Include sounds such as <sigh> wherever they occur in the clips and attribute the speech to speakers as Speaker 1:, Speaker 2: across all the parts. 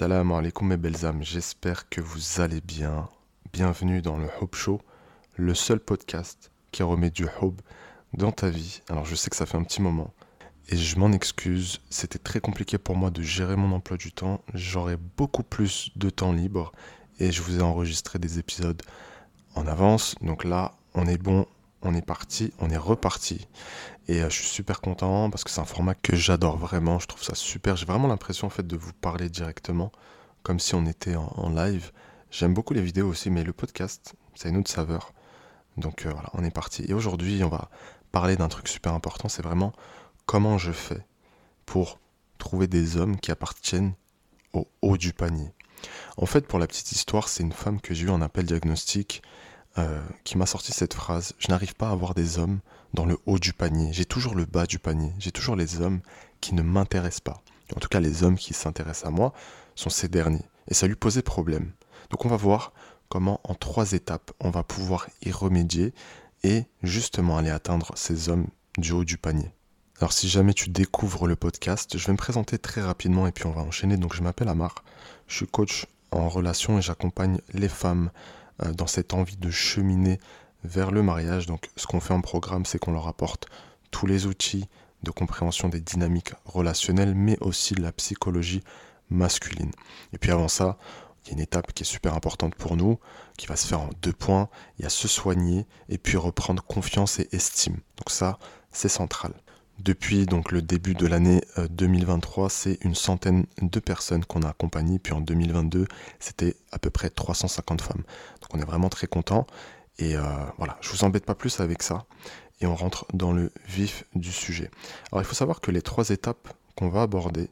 Speaker 1: Salam alaikum mes belles âmes, j'espère que vous allez bien. Bienvenue dans le Hope Show, le seul podcast qui remet du hope dans ta vie. Alors je sais que ça fait un petit moment et je m'en excuse, c'était très compliqué pour moi de gérer mon emploi du temps. J'aurais beaucoup plus de temps libre et je vous ai enregistré des épisodes en avance. Donc là, on est bon, on est parti, on est reparti. Et euh, je suis super content parce que c'est un format que j'adore vraiment. Je trouve ça super. J'ai vraiment l'impression en de vous parler directement, comme si on était en, live. J'aime beaucoup les vidéos aussi, mais le podcast, c'est une autre saveur. Donc euh, voilà, on est parti. Et aujourd'hui, on va parler d'un truc super important. C'est vraiment comment je fais pour trouver des hommes qui appartiennent au haut du panier. En fait, pour la petite histoire, c'est une femme que j'ai eue en appel diagnostic euh, qui m'a sorti cette phrase. Je n'arrive pas à avoir des hommes dans le haut du panier. J'ai toujours le bas du panier. J'ai toujours les hommes qui ne m'intéressent pas. En tout cas, les hommes qui s'intéressent à moi sont ces derniers. Et ça lui posait problème. Donc on va voir comment en trois étapes on va pouvoir y remédier et justement aller atteindre ces hommes du haut du panier. Alors si jamais tu découvres le podcast, je vais me présenter très rapidement et puis on va enchaîner. Donc je m'appelle Amar, je suis coach en relation et j'accompagne les femmes dans cette envie de cheminer vers le mariage. Donc ce qu'on fait en programme, c'est qu'on leur apporte tous les outils de compréhension des dynamiques relationnelles, mais aussi de la psychologie masculine. Et puis avant ça, il y a une étape qui est super importante pour nous, qui va se faire en deux points. Il y a se soigner et puis reprendre confiance et estime. Donc ça, c'est central. Depuis donc le début de l'année 2023, euh, c'est une centaine de personnes qu'on a accompagnées. Puis en 2022, c'était à peu près 350 femmes. Donc on est vraiment très content. Et euh, voilà, je vous embête pas plus avec ça. Et on rentre dans le vif du sujet. Alors il faut savoir que les trois étapes qu'on va aborder,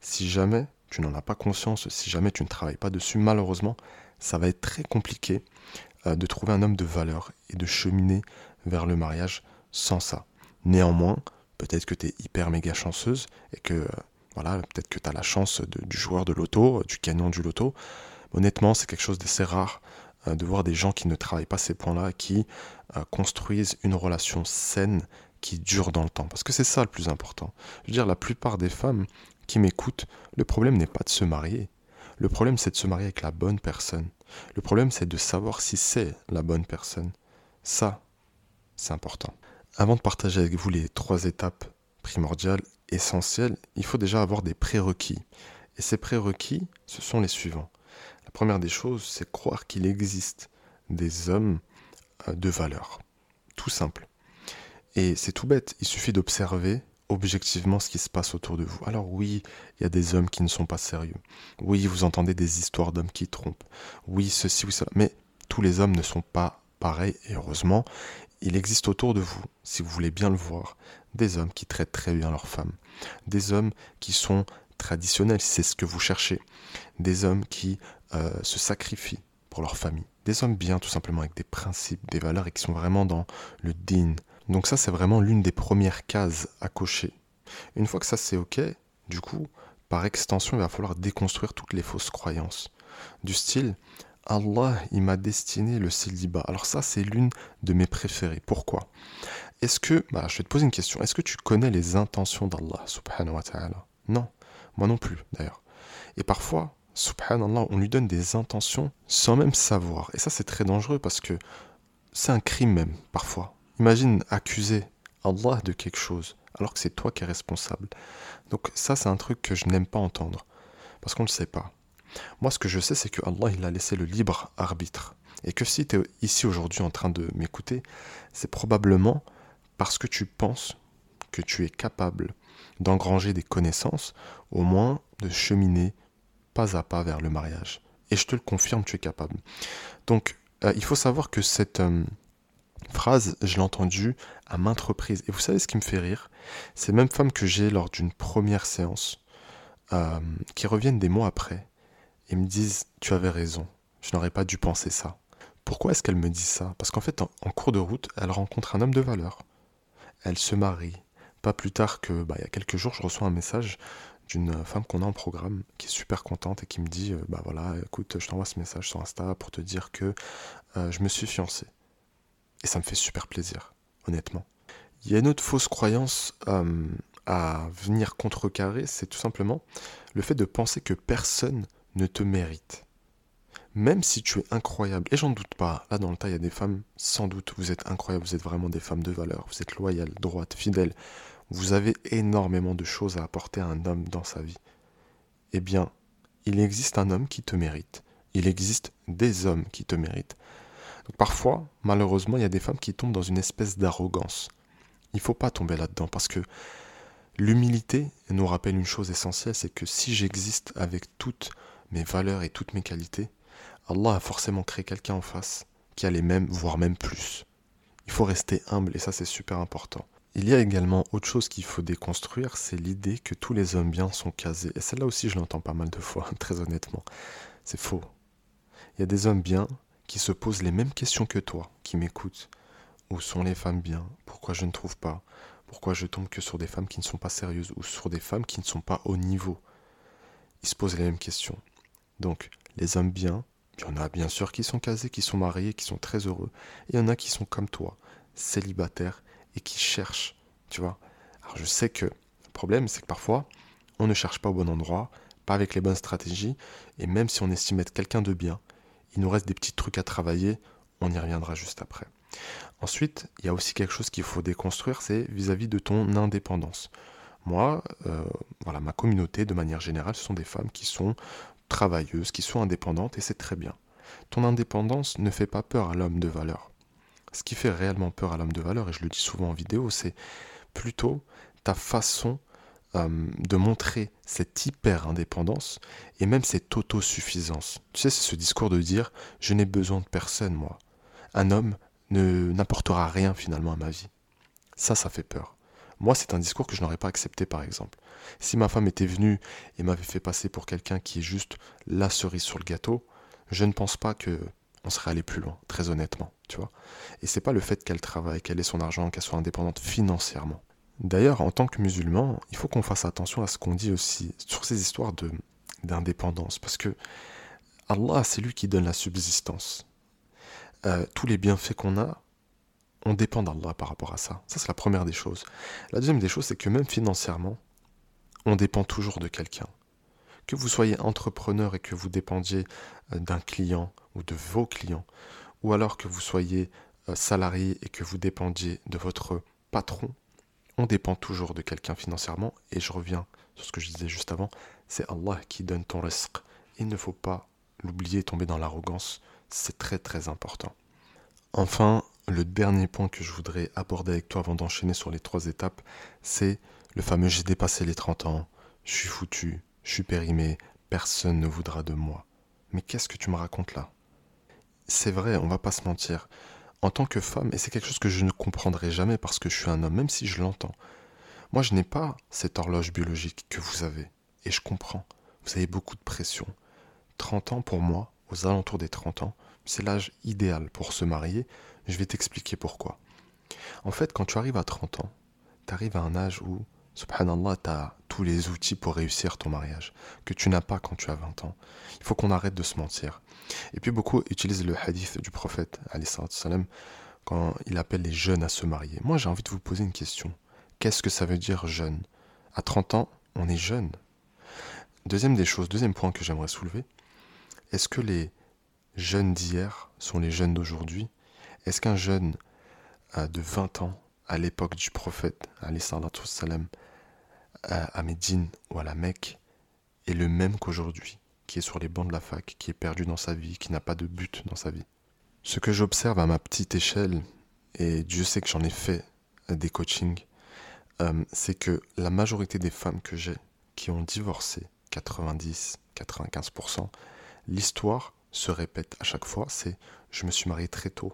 Speaker 1: si jamais tu n'en as pas conscience, si jamais tu ne travailles pas dessus, malheureusement, ça va être très compliqué euh, de trouver un homme de valeur et de cheminer vers le mariage sans ça. Néanmoins, peut-être que tu es hyper méga chanceuse et que euh, voilà, peut-être que tu as la chance du joueur de loto, du gagnant du loto. Honnêtement, c'est quelque chose d'assez rare euh, de voir des gens qui ne travaillent pas ces points-là, qui euh, construisent une relation saine qui dure dans le temps. Parce que c'est ça le plus important. Je veux dire, la plupart des femmes qui m'écoutent, le problème n'est pas de se marier. Le problème, c'est de se marier avec la bonne personne. Le problème, c'est de savoir si c'est la bonne personne. Ça, c'est important. Avant de partager avec vous les trois étapes primordiales, essentielles, il faut déjà avoir des prérequis. Et ces prérequis, ce sont les suivants. La première des choses, c'est croire qu'il existe des hommes euh, de valeur. Tout simple. Et c'est tout bête, il suffit d'observer objectivement ce qui se passe autour de vous. Alors oui, il y a des hommes qui ne sont pas sérieux. Oui, vous entendez des histoires d'hommes qui trompent. Oui, ceci ou cela. Mais tous les hommes ne sont pas pareils, et heureusement, il existe autour de vous, si vous voulez bien le voir, des hommes qui traitent très bien leurs femmes, des hommes qui sont traditionnels, si c'est ce que vous cherchez, des hommes qui euh, se sacrifient pour leur famille, des hommes bien tout simplement avec des principes, des valeurs et qui sont vraiment dans le din. Donc ça c'est vraiment l'une des premières cases à cocher. Une fois que ça c'est ok, du coup, par extension, il va falloir déconstruire toutes les fausses croyances. Du style, Allah, il m'a destiné le célibat. Alors ça, c'est l'une de mes préférées. Pourquoi? Est-ce que, bah, je vais te poser une question, est-ce que tu connais les intentions d'Allah, subhanahu wa ta'ala? Non, moi non plus d'ailleurs. Et parfois, subhanallah, on lui donne des intentions sans même savoir. Et ça, c'est très dangereux parce que c'est un crime même, parfois. Imagine accuser Allah de quelque chose alors que c'est toi qui es responsable. Donc ça, c'est un truc que je n'aime pas entendre parce qu'on ne le sait pas. Moi, ce que je sais, c'est que Allah, il a laissé le libre arbitre. Et que si tu es ici aujourd'hui en train de m'écouter, c'est probablement parce que tu penses que tu es capable d'engranger des connaissances, au moins de cheminer pas à pas vers le mariage. Et je te le confirme, tu es capable. Donc, euh, il faut savoir que cette euh, phrase, je l'ai entendue à maintes reprises. Et vous savez ce qui me fait rire? Ces mêmes femmes que j'ai lors d'une première séance, euh, qui reviennent des mois après, et me disent Tu avais raison, je n'aurais pas dû penser ça. Pourquoi est-ce qu'elle me dit ça? Parce qu'en fait, en, cours de route, elle rencontre un homme de valeur. Elle se marie. Pas plus tard que, bah, il y a quelques jours, je reçois un message d'une femme qu'on a en programme qui est super contente et qui me dit euh, Bah voilà, écoute, je t'envoie ce message sur Insta pour te dire que euh, je me suis fiancé. Et ça me fait super plaisir, honnêtement. Il y a une autre fausse croyance euh, à venir contrecarrer, c'est tout simplement le fait de penser que personne ne te mérite. Même si tu es incroyable, et j'en doute pas, là dans le tas il y a des femmes, sans doute vous êtes incroyables, vous êtes vraiment des femmes de valeur, vous êtes loyales, droites, fidèles, vous avez énormément de choses à apporter à un homme dans sa vie. Eh bien, il existe un homme qui te mérite, il existe des hommes qui te méritent. parfois, malheureusement, il y a des femmes qui tombent dans une espèce d'arrogance. Il ne faut pas tomber là-dedans parce que l'humilité nous rappelle une chose essentielle, c'est que si j'existe avec toutes mes valeurs et toutes mes qualités, Allah a forcément créé quelqu'un en face qui a les mêmes, voire même plus. Il faut rester humble et ça c'est super important. Il y a également autre chose qu'il faut déconstruire, c'est l'idée que tous les hommes bien sont casés. Et celle-là aussi je l'entends pas mal de fois, <laughs> très honnêtement. C'est faux. Il y a des hommes bien qui se posent les mêmes questions que toi, qui m'écoutent. Où sont les femmes bien? Pourquoi je ne trouve pas? Pourquoi je tombe que sur des femmes qui ne sont pas sérieuses? Ou sur des femmes qui ne sont pas au niveau? Ils se posent les mêmes questions. Donc, les hommes bien, il y en a bien sûr qui sont casés, qui sont mariés, qui sont très heureux. Et il y en a qui sont comme toi, célibataires et qui cherchent, tu vois. Alors je sais que le problème, c'est que parfois, on ne cherche pas au bon endroit, pas avec les bonnes stratégies, et même si on estime être quelqu'un de bien, il nous reste des petits trucs à travailler, on y reviendra juste après. Ensuite, il y a aussi quelque chose qu'il faut déconstruire, c'est vis-à-vis de ton indépendance. Moi, euh, voilà, ma communauté, de manière générale, ce sont des femmes qui sont travailleuses, qui sont indépendantes, et c'est très bien. Ton indépendance ne fait pas peur à l'homme de valeur. Ce qui fait réellement peur à l'homme de valeur, et je le dis souvent en vidéo, c'est plutôt ta façon euh, de montrer cette hyper indépendance et même cette autosuffisance. Tu sais, c'est ce discours de dire je n'ai besoin de personne, moi. Un homme n'apportera rien finalement à ma vie. Ça, ça fait peur. Moi, c'est un discours que je n'aurais pas accepté, par exemple. Si ma femme était venue et m'avait fait passer pour quelqu'un qui est juste la cerise sur le gâteau, je ne pense pas que on serait allé plus loin, très honnêtement, tu vois. Et c'est pas le fait qu'elle travaille, qu'elle ait son argent, qu'elle soit indépendante financièrement. D'ailleurs, en tant que musulman, il faut qu'on fasse attention à ce qu'on dit aussi sur ces histoires de d'indépendance, parce que Allah, c'est lui qui donne la subsistance. Euh, tous les bienfaits qu'on a, on dépend d'Allah par rapport à ça. Ça, c'est la première des choses. La deuxième des choses, c'est que même financièrement, on dépend toujours de quelqu'un. Que vous soyez entrepreneur et que vous dépendiez euh, d'un client ou de vos clients, ou alors que vous soyez euh, salarié et que vous dépendiez de votre patron, on dépend toujours de quelqu'un financièrement, et je reviens sur ce que je disais juste avant, c'est Allah qui donne ton risque. Il ne faut pas l'oublier, tomber dans l'arrogance, c'est très très important. Enfin, le dernier point que je voudrais aborder avec toi avant d'enchaîner sur les trois étapes, c'est le fameux j'ai dépassé les 30 ans, je suis foutu, je suis périmé, personne ne voudra de moi. Mais qu'est-ce que tu me racontes là? C'est vrai, on va pas se mentir en tant que femme, et c'est quelque chose que je ne comprendrai jamais parce que je suis un homme, même si je l'entends. Moi, je n'ai pas cette horloge biologique que vous avez, et je comprends. Vous avez beaucoup de pression. 30 ans pour moi, aux alentours des 30 ans, c'est l'âge idéal pour se marier. Je vais t'expliquer pourquoi. En fait, quand tu arrives à 30 ans, tu arrives à un âge où subhanallah, tu as tous les outils pour réussir ton mariage, que tu n'as pas quand tu as 20 ans. Il faut qu'on arrête de se mentir. Et puis beaucoup utilisent le hadith du prophète, salam, quand il appelle les jeunes à se marier. Moi, j'ai envie de vous poser une question. Qu'est-ce que ça veut dire jeune? À 30 ans, on est jeune. Deuxième des choses, deuxième point que j'aimerais soulever, est-ce que les jeunes d'hier sont les jeunes d'aujourd'hui? Est-ce qu'un jeune de 20 ans, à l'époque du prophète, salam, à Médine ou à la Mecque est le même qu'aujourd'hui, qui est sur les bancs de la fac, qui est perdu dans sa vie, qui n'a pas de but dans sa vie? Ce que j'observe à ma petite échelle, et Dieu sait que j'en ai fait des coachings, euh, c'est que la majorité des femmes que j'ai qui ont divorcé, 90, 95%, l'histoire se répète à chaque fois, c'est je me suis marié très tôt.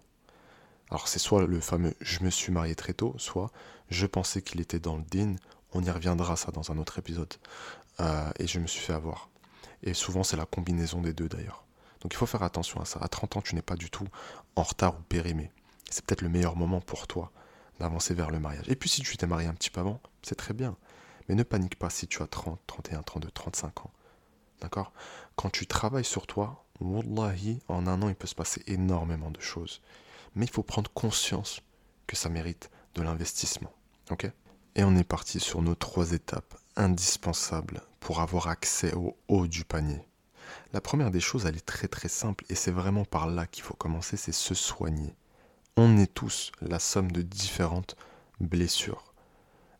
Speaker 1: Alors c'est soit le fameux je me suis marié très tôt, soit je pensais qu'il était dans le din on y reviendra ça dans un autre épisode. Euh, et je me suis fait avoir. Et souvent c'est la combinaison des deux d'ailleurs. Donc il faut faire attention à ça. À 30 ans, tu n'es pas du tout en retard ou périmé. C'est peut-être le meilleur moment pour toi d'avancer vers le mariage. Et puis si tu t'es marié un petit peu avant, c'est très bien. Mais ne panique pas si tu as 30, 31, 32, 35 ans. D'accord? Quand tu travailles sur toi, Wallahi, en un an, il peut se passer énormément de choses. Mais il faut prendre conscience que ça mérite de l'investissement. Et on est parti sur nos trois étapes indispensables pour avoir accès au haut du panier. La première des choses, elle est très très simple et c'est vraiment par là qu'il faut commencer, c'est se soigner. On est tous la somme de différentes blessures.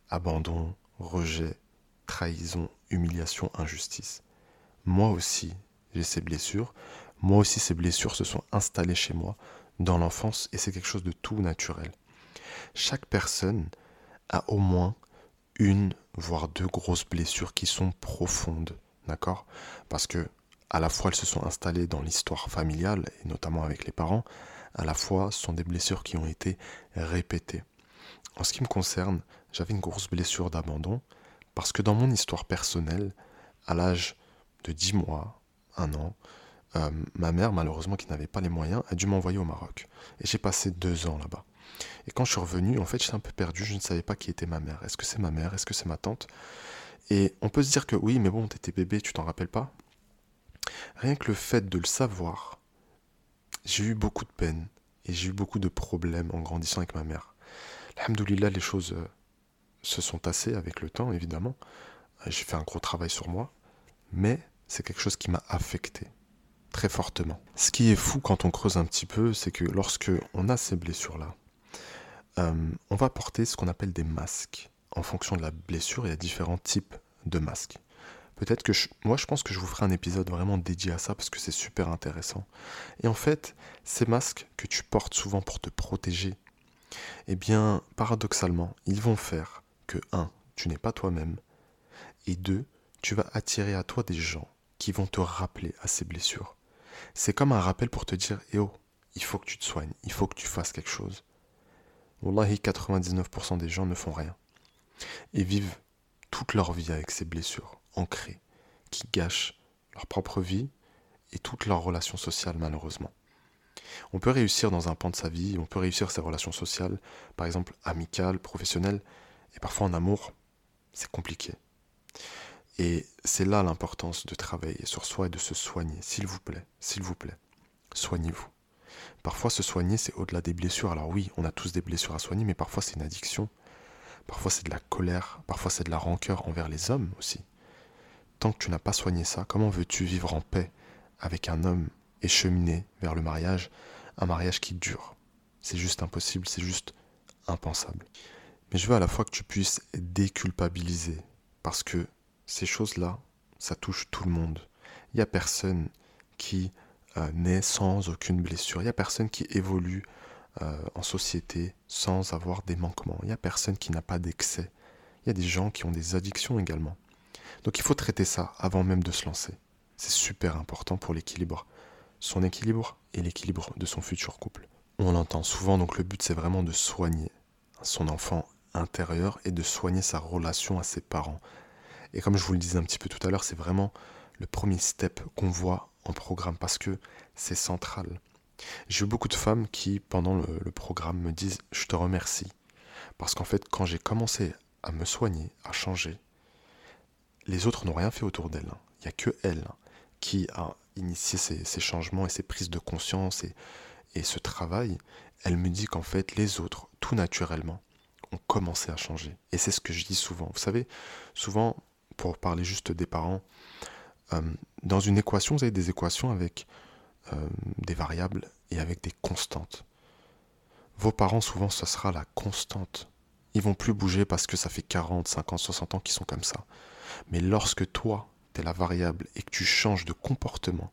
Speaker 1: Abandon, rejet, trahison, humiliation, injustice. Moi aussi, j'ai ces blessures. Moi aussi, ces blessures se sont installées chez moi dans l'enfance et c'est quelque chose de tout naturel. Chaque personne a au moins une, voire deux grosses blessures qui sont profondes, d'accord? Parce que à la fois elles se sont installées dans l'histoire familiale, et notamment avec les parents, à la fois ce sont des blessures qui ont été répétées. En ce qui me concerne, j'avais une grosse blessure d'abandon, parce que dans mon histoire personnelle, à l'âge de 10 mois, un an, euh, ma mère, malheureusement qui n'avait pas les moyens, a dû m'envoyer au Maroc. Et j'ai passé deux ans là-bas. Et quand je suis revenu, en fait, j'étais un peu perdu, je ne savais pas qui était ma mère. Est-ce que c'est ma mère? Est-ce que c'est ma tante? Et on peut se dire que oui, mais bon, t'étais bébé, tu t'en rappelles pas? Rien que le fait de le savoir, j'ai eu beaucoup de peine et j'ai eu beaucoup de problèmes en grandissant avec ma mère. Alhamdoulilah, les choses euh, se sont tassées avec le temps, évidemment. Euh, j'ai fait un gros travail sur moi, mais c'est quelque chose qui m'a affecté très fortement. Ce qui est fou quand on creuse un petit peu, c'est que lorsque on a ces blessures-là, euh, on va porter ce qu'on appelle des masques. En fonction de la blessure, il y a différents types de masques. Peut-être que moi, je pense que je vous ferai un épisode vraiment dédié à ça parce que c'est super intéressant. Et en fait, ces masques que tu portes souvent pour te protéger, eh bien, paradoxalement, ils vont faire que, un, tu n'es pas toi-même, et deux, tu vas attirer à toi des gens qui vont te rappeler à ces blessures. C'est comme un rappel pour te dire, il faut que tu te soignes, il faut que tu fasses quelque chose. Wallahi, 99% des gens ne font rien. Et vivent toute leur vie avec ces blessures ancrées, qui gâchent leur propre vie et toutes leurs relations sociales malheureusement. On peut réussir dans un pan de sa vie, on peut réussir ses relations sociales, par exemple amicales, professionnelles, et parfois en amour, c'est compliqué. Et c'est là l'importance de travailler sur soi et de se soigner, s'il vous plaît, s'il vous plaît. Soignez-vous. Parfois se soigner, c'est au-delà des blessures. Alors oui, on a tous des blessures à soigner, mais parfois c'est une addiction. Parfois c'est de la colère, parfois c'est de la rancœur envers les hommes aussi. Tant que tu n'as pas soigné ça, comment veux-tu vivre en paix avec un homme et cheminer vers le mariage, un mariage qui dure? C'est juste impossible, c'est juste impensable. Mais je veux à la fois que tu puisses déculpabiliser, parce que ces choses-là, ça touche tout le monde. Il n'y a personne qui euh, naît sans aucune blessure. Il n'y a personne qui évolue euh, en société sans avoir des manquements. Il n'y a personne qui n'a pas d'excès. Il y a des gens qui ont des addictions également. Donc il faut traiter ça avant même de se lancer. C'est super important pour l'équilibre. Son équilibre et l'équilibre de son futur couple. On l'entend souvent, donc le but c'est vraiment de soigner son enfant intérieur et de soigner sa relation à ses parents, et comme je vous le disais un petit peu tout à l'heure, c'est vraiment le premier step qu'on voit en programme parce que c'est central. J'ai eu beaucoup de femmes qui, pendant le, programme, me disent Je te remercie. Parce qu'en fait, quand j'ai commencé à me soigner, à changer, les autres n'ont rien fait autour d'elle. Hein. Il n'y a que elle hein, qui a initié ces, changements et ces prises de conscience et, et ce travail. Elle me dit qu'en fait, les autres, tout naturellement, ont commencé à changer. Et c'est ce que je dis souvent. Vous savez, souvent, pour parler juste des parents, euh, dans une équation, vous avez des équations avec euh, des variables et avec des constantes. Vos parents, souvent, ce sera la constante. Ils vont plus bouger parce que ça fait 40, 50, 60 ans qu'ils sont comme ça. Mais lorsque toi, tu es la variable et que tu changes de comportement,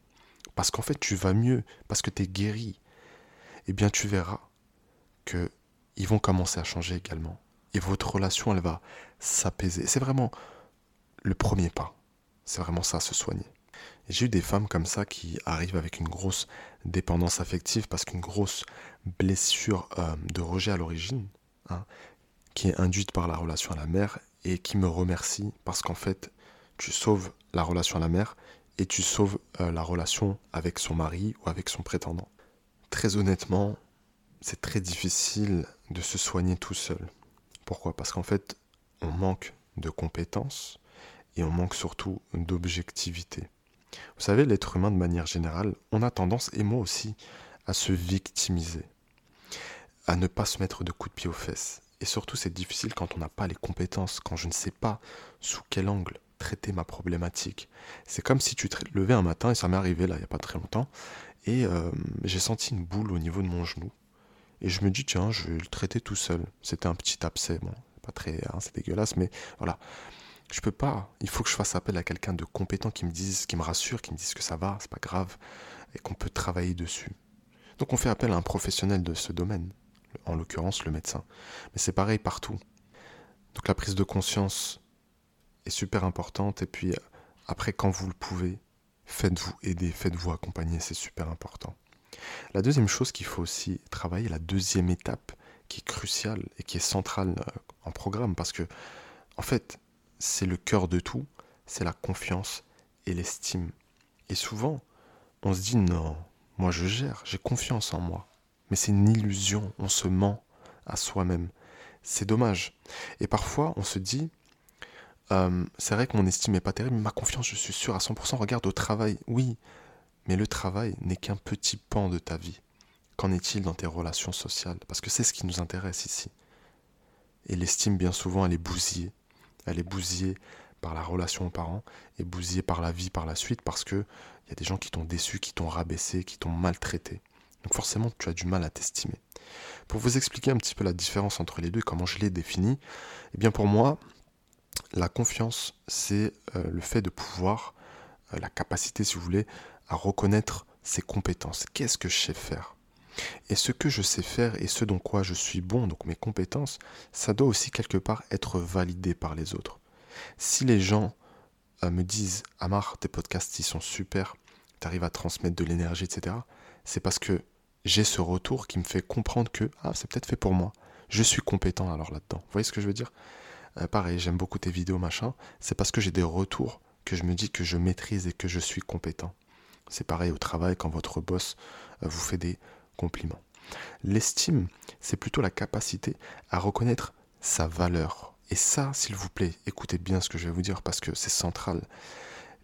Speaker 1: parce qu'en fait tu vas mieux, parce que tu es guéri, eh bien tu verras que ils vont commencer à changer également. Et votre relation, elle va s'apaiser. C'est vraiment le premier pas. C'est vraiment ça, se soigner. J'ai eu des femmes comme ça qui arrivent avec une grosse dépendance affective parce qu'une grosse blessure euh, de rejet à l'origine, hein, qui est induite par la relation à la mère et qui me remercie parce qu'en fait, tu sauves la relation à la mère et tu sauves euh, la relation avec son mari ou avec son prétendant. Très honnêtement, c'est très difficile de se soigner tout seul. Pourquoi? Parce qu'en fait, on manque de compétences, et on manque surtout d'objectivité. Vous savez, l'être humain de manière générale, on a tendance, et moi aussi, à se victimiser, à ne pas se mettre de coups de pied aux fesses. Et surtout, c'est difficile quand on n'a pas les compétences, quand je ne sais pas sous quel angle traiter ma problématique. C'est comme si tu te levais un matin, et ça m'est arrivé là, il n'y a pas très longtemps, et euh, j'ai senti une boule au niveau de mon genou. Et je me dis, tiens, je vais le traiter tout seul. C'était un petit abcès, bon, pas très, hein, c'est dégueulasse, mais voilà. Je peux pas. Il faut que je fasse appel à quelqu'un de compétent qui me dise, qui me rassure, qui me dise que ça va, c'est pas grave, et qu'on peut travailler dessus. Donc on fait appel à un professionnel de ce domaine, en l'occurrence le médecin. Mais c'est pareil partout. Donc la prise de conscience est super importante, et puis après, quand vous le pouvez, faites-vous aider, faites-vous accompagner, c'est super important. La deuxième chose qu'il faut aussi travailler, la deuxième étape qui est cruciale et qui est centrale euh, en programme, parce que en fait, c'est le cœur de tout, c'est la confiance et l'estime. Et souvent, on se dit non, moi je gère, j'ai confiance en moi. Mais c'est une illusion, on se ment à soi-même. C'est dommage. Et parfois, on se dit, euh, c'est vrai que mon estime n'est pas terrible, mais ma confiance, je suis sûr à 100%, regarde au travail. Oui, mais le travail n'est qu'un petit pan de ta vie. Qu'en est-il dans tes relations sociales? Parce que c'est ce qui nous intéresse ici. Et l'estime, bien souvent, elle est bousillée. Elle est bousillée par la relation aux parents et bousillée par la vie par la suite parce que il y a des gens qui t'ont déçu, qui t'ont rabaissé, qui t'ont maltraité. Donc forcément, tu as du mal à t'estimer. Pour vous expliquer un petit peu la différence entre les deux et comment je l'ai défini, eh bien pour moi, la confiance, c'est euh, le fait de pouvoir, euh, la capacité, si vous voulez, à reconnaître ses compétences. Qu'est-ce que je sais faire? Et ce que je sais faire et ce dont quoi je suis bon, donc mes compétences, ça doit aussi quelque part être validé par les autres. Si les gens euh, me disent Amar, tes podcasts ils sont super, tu arrives à transmettre de l'énergie, etc., c'est parce que j'ai ce retour qui me fait comprendre que ah, c'est peut-être fait pour moi. Je suis compétent alors là-dedans. Vous voyez ce que je veux dire? Euh, Pareil, j'aime beaucoup tes vidéos, machin. C'est parce que j'ai des retours que je me dis que je maîtrise et que je suis compétent. C'est pareil au travail quand votre boss euh, vous fait des compliments. L'estime, c'est plutôt la capacité à reconnaître sa valeur. Et ça, s'il vous plaît, écoutez bien ce que je vais vous dire parce que c'est central.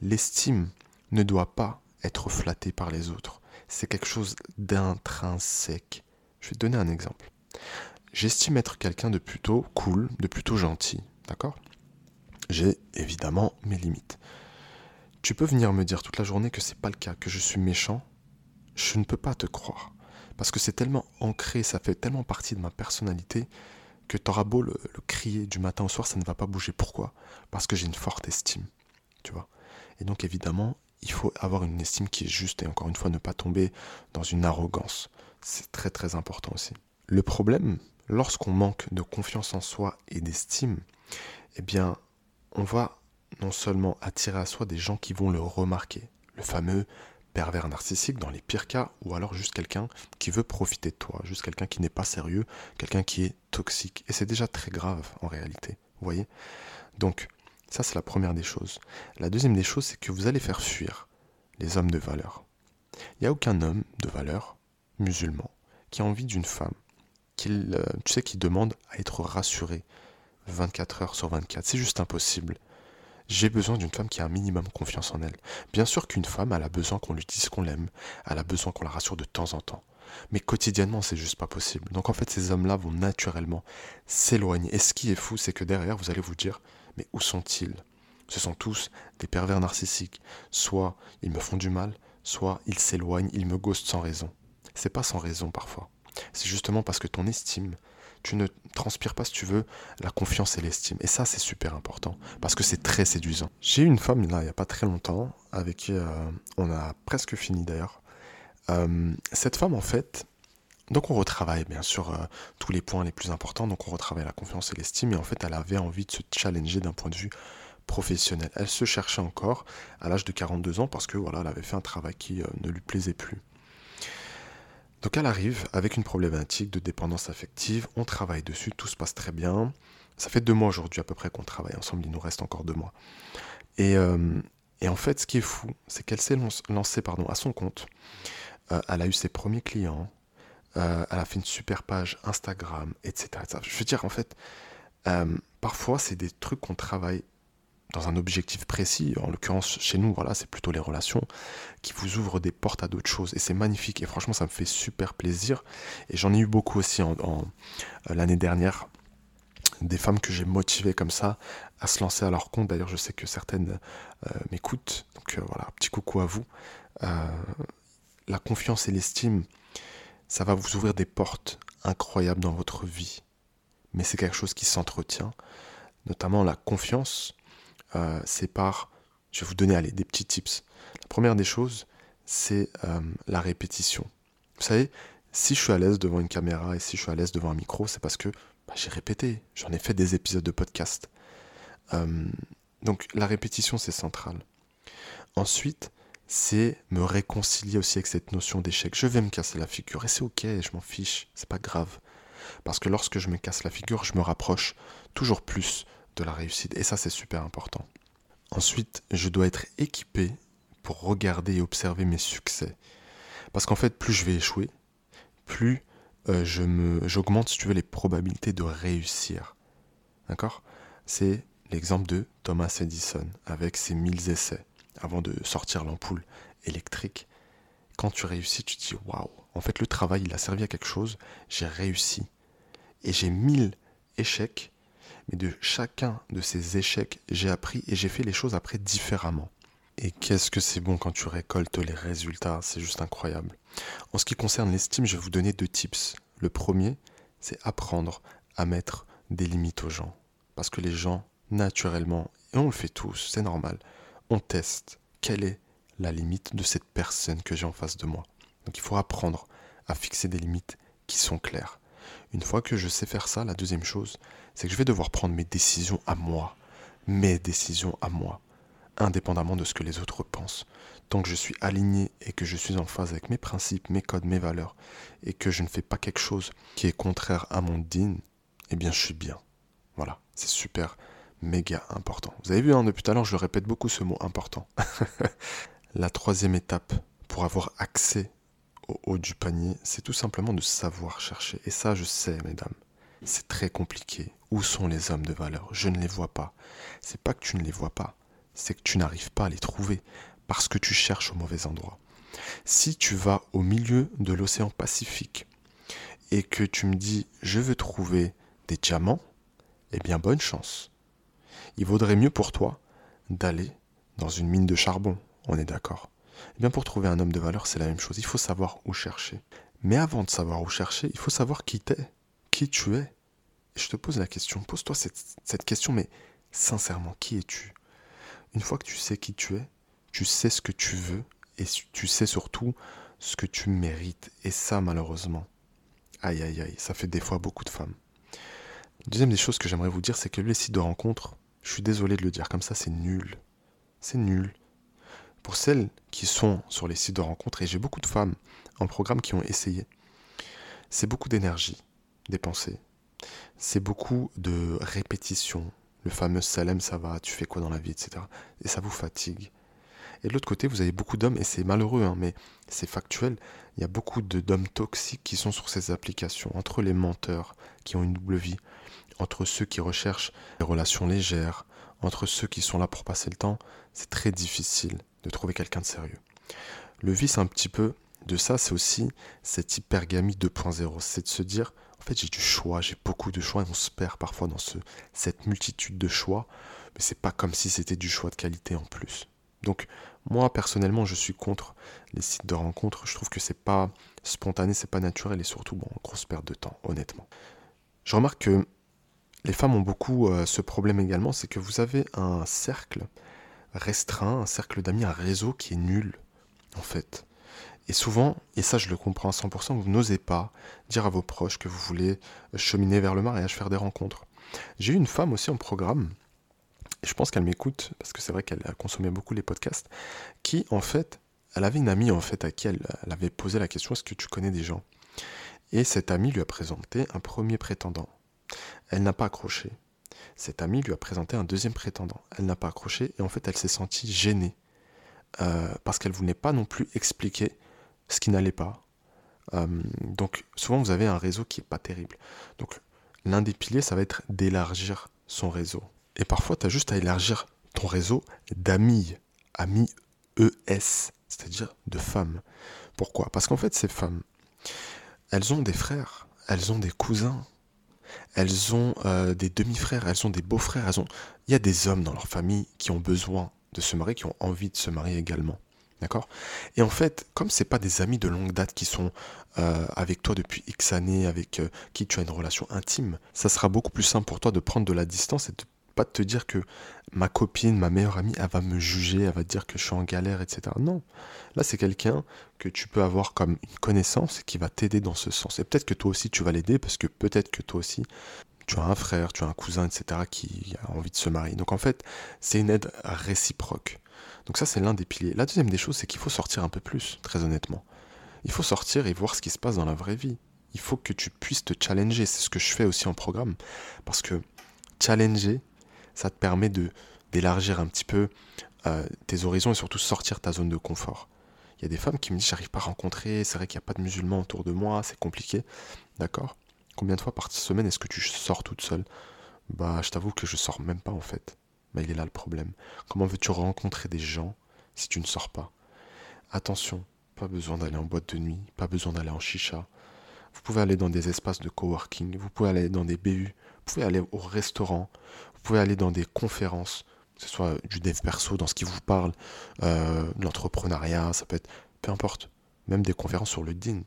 Speaker 1: L'estime ne doit pas être flattée par les autres. C'est quelque chose d'intrinsèque. Je vais te donner un exemple. J'estime être quelqu'un de plutôt cool, de plutôt gentil. D'accord? J'ai évidemment mes limites. Tu peux venir me dire toute la journée que c'est pas le cas, que je suis méchant? Je ne peux pas te croire. Parce que c'est tellement ancré, ça fait tellement partie de ma personnalité que t'auras beau le, crier du matin au soir, ça ne va pas bouger. Pourquoi? Parce que j'ai une forte estime. Tu vois Et donc évidemment, il faut avoir une estime qui est juste et encore une fois ne pas tomber dans une arrogance. C'est très très important aussi. Le problème, lorsqu'on manque de confiance en soi et d'estime, eh bien, on va non seulement attirer à soi des gens qui vont le remarquer, le fameux pervers narcissique dans les pires cas, ou alors juste quelqu'un qui veut profiter de toi, juste quelqu'un qui n'est pas sérieux, quelqu'un qui est toxique. Et c'est déjà très grave en réalité, vous voyez? Donc, ça c'est la première des choses. La deuxième des choses, c'est que vous allez faire fuir les hommes de valeur. Il n'y a aucun homme de valeur musulman qui a envie d'une femme, qui, euh, tu qui demande à être rassuré 24 heures sur 24. C'est juste impossible. J'ai besoin d'une femme qui a un minimum confiance en elle. Bien sûr qu'une femme, elle a besoin qu'on lui dise qu'on l'aime, elle a besoin qu'on la rassure de temps en temps. Mais quotidiennement, c'est juste pas possible. Donc en fait, ces hommes-là vont naturellement s'éloigner. Et ce qui est fou, c'est que derrière, vous allez vous dire, mais où sont-ils? Ce sont tous des pervers narcissiques. Soit ils me font du mal, soit ils s'éloignent, ils me ghostent sans raison. C'est pas sans raison parfois. C'est justement parce que ton estime, tu ne transpires pas, si tu veux, la confiance et l'estime. Et ça, c'est super important, parce que c'est très séduisant. J'ai eu une femme, là, il n'y a pas très longtemps, avec qui euh, on a presque fini d'ailleurs. Euh, cette femme, en fait, donc on retravaille bien sûr euh, tous les points les plus importants, donc on retravaille la confiance et l'estime, et en fait, elle avait envie de se challenger d'un point de vue professionnel. Elle se cherchait encore à l'âge de 42 ans parce que voilà, elle avait fait un travail qui ne lui plaisait plus. Donc elle arrive avec une problématique de dépendance affective, on travaille dessus, tout se passe très bien. Ça fait deux mois aujourd'hui à peu près qu'on travaille ensemble, il nous reste encore deux mois. Et, euh, en fait, ce qui est fou, c'est qu'elle s'est lancée pardon, à son compte. Euh, elle a eu ses premiers clients, euh, elle a fait une super page Instagram, etc. Je veux dire, en fait, parfois c'est des trucs qu'on travaille dans un objectif précis, en l'occurrence chez nous, voilà, c'est plutôt les relations, qui vous ouvrent des portes à d'autres choses. Et c'est magnifique. Et franchement, ça me fait super plaisir. Et j'en ai eu beaucoup aussi en, euh, l'année dernière des femmes que j'ai motivées comme ça à se lancer à leur compte. D'ailleurs, je sais que certaines euh, m'écoutent. Donc euh, voilà, petit coucou à vous. La confiance et l'estime, ça va vous ouvrir des portes incroyables dans votre vie. Mais c'est quelque chose qui s'entretient. Notamment la confiance, c'est par... Je vais vous donner allez, des petits tips. La première des choses, c'est la répétition. Vous savez, si je suis à l'aise devant une caméra et si je suis à l'aise devant un micro, c'est parce que bah, j'ai répété, j'en ai fait des épisodes de podcast. Euh, donc la répétition, c'est central. Ensuite, c'est me réconcilier aussi avec cette notion d'échec. Je vais me casser la figure et c'est ok, je m'en fiche, c'est pas grave. Parce que lorsque je me casse la figure, je me rapproche toujours plus de la réussite. Et ça, c'est super important. Ensuite, je dois être équipé pour regarder et observer mes succès. Parce qu'en fait, plus je vais échouer, plus euh, je me, j'augmente, si tu veux, les probabilités de réussir. D'accord? C'est l'exemple de Thomas Edison avec ses 1000 essais avant de sortir l'ampoule électrique. Quand tu réussis, tu te dis waouh, en fait, le travail, il a servi à quelque chose, j'ai réussi. Et j'ai 1000 échecs, mais de chacun de ces échecs, j'ai appris et j'ai fait les choses après différemment. Et qu'est-ce que c'est bon quand tu récoltes les résultats, c'est juste incroyable. En ce qui concerne l'estime, je vais vous donner deux tips. Le premier, c'est apprendre à mettre des limites aux gens. Parce que les gens, naturellement, et on le fait tous, c'est normal, on teste quelle est la limite de cette personne que j'ai en face de moi. Donc il faut apprendre à fixer des limites qui sont claires. Une fois que je sais faire ça, la deuxième chose, c'est que je vais devoir prendre mes décisions à moi. Mes décisions à moi indépendamment de ce que les autres pensent. Tant que je suis aligné et que je suis en phase avec mes principes, mes codes, mes valeurs, et que je ne fais pas quelque chose qui est contraire à mon din, eh bien je suis bien. Voilà, c'est super, méga important. Vous avez vu, hein, depuis tout à l'heure, je répète beaucoup ce mot important. <laughs> La troisième étape pour avoir accès au haut du panier, c'est tout simplement de savoir chercher. Et ça, je sais, mesdames, c'est très compliqué. Où sont les hommes de valeur? Je ne les vois pas. C'est pas que tu ne les vois pas, c'est que tu n'arrives pas à les trouver parce que tu cherches au mauvais endroit. Si tu vas au milieu de l'océan Pacifique et que tu me dis je veux trouver des diamants, eh bien bonne chance. Il vaudrait mieux pour toi d'aller dans une mine de charbon, on est d'accord. Eh bien pour trouver un homme de valeur, c'est la même chose, il faut savoir où chercher. Mais avant de savoir où chercher, il faut savoir qui t'es, qui tu es. Et je te pose la question, pose-toi cette, cette question, mais sincèrement, qui es-tu? Une fois que tu sais qui tu es, tu sais ce que tu veux et tu sais surtout ce que tu mérites. Et ça, malheureusement, aïe aïe aïe, ça fait des fois beaucoup de femmes. Deuxième des choses que j'aimerais vous dire, c'est que les sites de rencontres, je suis désolé de le dire comme ça, c'est nul. C'est nul. Pour celles qui sont sur les sites de rencontres, et j'ai beaucoup de femmes en programme qui ont essayé, c'est beaucoup d'énergie dépensée. C'est beaucoup de répétition, le fameux Salem, ça va, tu fais quoi dans la vie, etc. Et ça vous fatigue. Et de l'autre côté, vous avez beaucoup d'hommes, et c'est malheureux, hein, mais c'est factuel, il y a beaucoup d'hommes toxiques qui sont sur ces applications, entre les menteurs qui ont une double vie, entre ceux qui recherchent des relations légères, entre ceux qui sont là pour passer le temps, c'est très difficile de trouver quelqu'un de sérieux. Le vice un petit peu de ça, c'est aussi cette hypergamie 2.0, c'est de se dire, en fait, j'ai du choix, j'ai beaucoup de choix et on se perd parfois dans ce, cette multitude de choix, mais c'est pas comme si c'était du choix de qualité en plus. Donc, moi personnellement, je suis contre les sites de rencontres. Je trouve que c'est pas spontané, c'est pas naturel et surtout, bon, grosse perte de temps, honnêtement. Je remarque que les femmes ont beaucoup euh, ce problème également, c'est que vous avez un cercle restreint, un cercle d'amis, un réseau qui est nul, en fait. Et souvent, et ça je le comprends à 100%, vous n'osez pas dire à vos proches que vous voulez cheminer vers le mariage, faire des rencontres. J'ai eu une femme aussi en programme, et je pense qu'elle m'écoute, parce que c'est vrai qu'elle a consommé beaucoup les podcasts, qui en fait, elle avait une amie en fait à qui elle, avait posé la question est-ce que tu connais des gens? Et cette amie lui a présenté un premier prétendant. Elle n'a pas accroché. Cette amie lui a présenté un deuxième prétendant. Elle n'a pas accroché et en fait elle s'est sentie gênée euh, parce qu'elle voulait pas non plus expliquer ce qui n'allait pas. Euh, donc souvent vous avez un réseau qui est pas terrible. Donc l'un des piliers, ça va être d'élargir son réseau. Et parfois, tu as juste à élargir ton réseau d'amis, amis ES, c'est-à-dire de femmes. Pourquoi? Parce qu'en fait, ces femmes, elles ont des frères, elles ont des cousins, elles ont euh, des demi-frères, elles ont des beaux-frères, elles ont... Il y a des hommes dans leur famille qui ont besoin de se marier, qui ont envie de se marier également. D'accord? Et en fait, comme c'est pas des amis de longue date qui sont euh, avec toi depuis X années, avec euh, qui tu as une relation intime, ça sera beaucoup plus simple pour toi de prendre de la distance et de pas te dire que ma copine, ma meilleure amie, elle va me juger, elle va dire que je suis en galère, etc. Non. Là, c'est quelqu'un que tu peux avoir comme une connaissance et qui va t'aider dans ce sens. Et peut-être que toi aussi, tu vas l'aider parce que peut-être que toi aussi, tu as un frère, tu as un cousin, etc., qui a envie de se marier. Donc en fait, c'est une aide réciproque. Donc ça, c'est l'un des piliers. La deuxième des choses, c'est qu'il faut sortir un peu plus, très honnêtement. Il faut sortir et voir ce qui se passe dans la vraie vie. Il faut que tu puisses te challenger. C'est ce que je fais aussi en programme. Parce que challenger, ça te permet de d'élargir un petit peu euh, tes horizons et surtout sortir ta zone de confort. Il y a des femmes qui me disent j'arrive pas à rencontrer, c'est vrai qu'il n'y a pas de musulmans autour de moi, c'est compliqué. D'accord Combien de fois par semaine est-ce que tu sors toute seule? Bah je t'avoue que je sors même pas en fait. Bah, il est là le problème. Comment veux-tu rencontrer des gens si tu ne sors pas? Attention, pas besoin d'aller en boîte de nuit, pas besoin d'aller en chicha. Vous pouvez aller dans des espaces de coworking, vous pouvez aller dans des BU, vous pouvez aller au restaurant, vous pouvez aller dans des conférences, que ce soit du dev perso, dans ce qui vous parle, euh, l'entrepreneuriat, ça peut être, peu importe, même des conférences sur le DIN.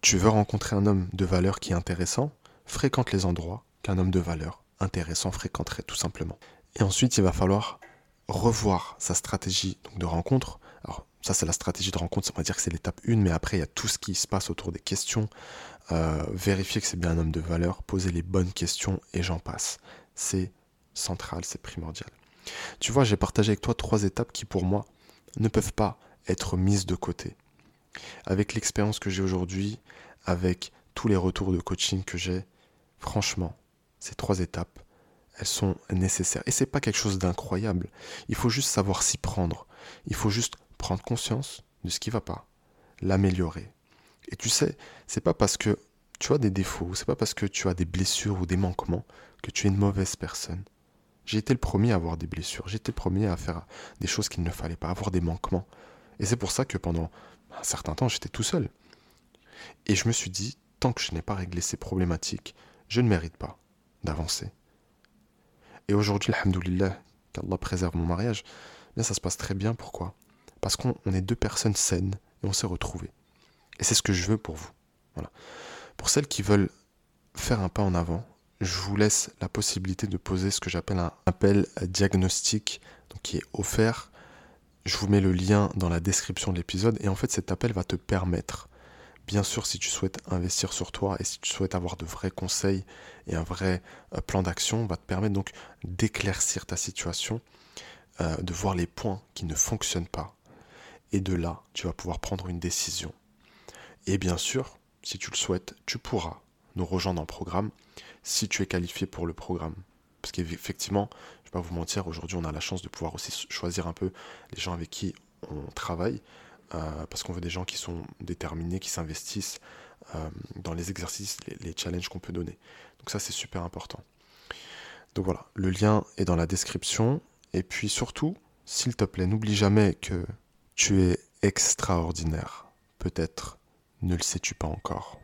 Speaker 1: Tu veux rencontrer un homme de valeur qui est intéressant, fréquente les endroits qu'un homme de valeur intéressant fréquenterait tout simplement. Et ensuite, il va falloir revoir sa stratégie de rencontre. Ça, c'est la stratégie de rencontre, ça va dire que c'est l'étape 1, mais après, il y a tout ce qui se passe autour des questions. Euh, vérifier que c'est bien un homme de valeur, poser les bonnes questions et j'en passe. C'est central, c'est primordial. Tu vois, j'ai partagé avec toi trois étapes qui, pour moi, ne peuvent pas être mises de côté. Avec l'expérience que j'ai aujourd'hui, avec tous les retours de coaching que j'ai, franchement, ces trois étapes, elles sont nécessaires. Et c'est pas quelque chose d'incroyable. Il faut juste savoir s'y prendre. Il faut juste prendre conscience de ce qui va pas, l'améliorer. Et tu sais, c'est pas parce que tu as des défauts, c'est pas parce que tu as des blessures ou des manquements que tu es une mauvaise personne. J'ai été le premier à avoir des blessures, j'ai été le premier à faire des choses qu'il ne fallait pas, avoir des manquements. Et c'est pour ça que pendant un certain temps, j'étais tout seul. Et je me suis dit, tant que je n'ai pas réglé ces problématiques, je ne mérite pas d'avancer. Et aujourd'hui, alhamdoulilah, qu'Allah préserve mon mariage, bien ça se passe très bien. Pourquoi? Parce qu'on est deux personnes saines et on s'est retrouvés. Et c'est ce que je veux pour vous. Voilà. Pour celles qui veulent faire un pas en avant, je vous laisse la possibilité de poser ce que j'appelle un appel diagnostic, qui est offert. Je vous mets le lien dans la description de l'épisode et en fait cet appel va te permettre Bien sûr, si tu souhaites investir sur toi et si tu souhaites avoir de vrais conseils et un vrai euh, plan d'action, va te permettre donc d'éclaircir ta situation, euh, de voir les points qui ne fonctionnent pas. Et de là, tu vas pouvoir prendre une décision. Et bien sûr, si tu le souhaites, tu pourras nous rejoindre en programme si tu es qualifié pour le programme. Parce qu'effectivement, je ne vais pas vous mentir, aujourd'hui on a la chance de pouvoir aussi choisir un peu les gens avec qui on travaille. Euh, parce qu'on veut des gens qui sont déterminés, qui s'investissent euh, dans les exercices, les, challenges qu'on peut donner. Donc ça, c'est super important. Donc voilà, le lien est dans la description. Et puis surtout, s'il te plaît, n'oublie jamais que tu es extraordinaire. Peut-être ne le sais-tu pas encore.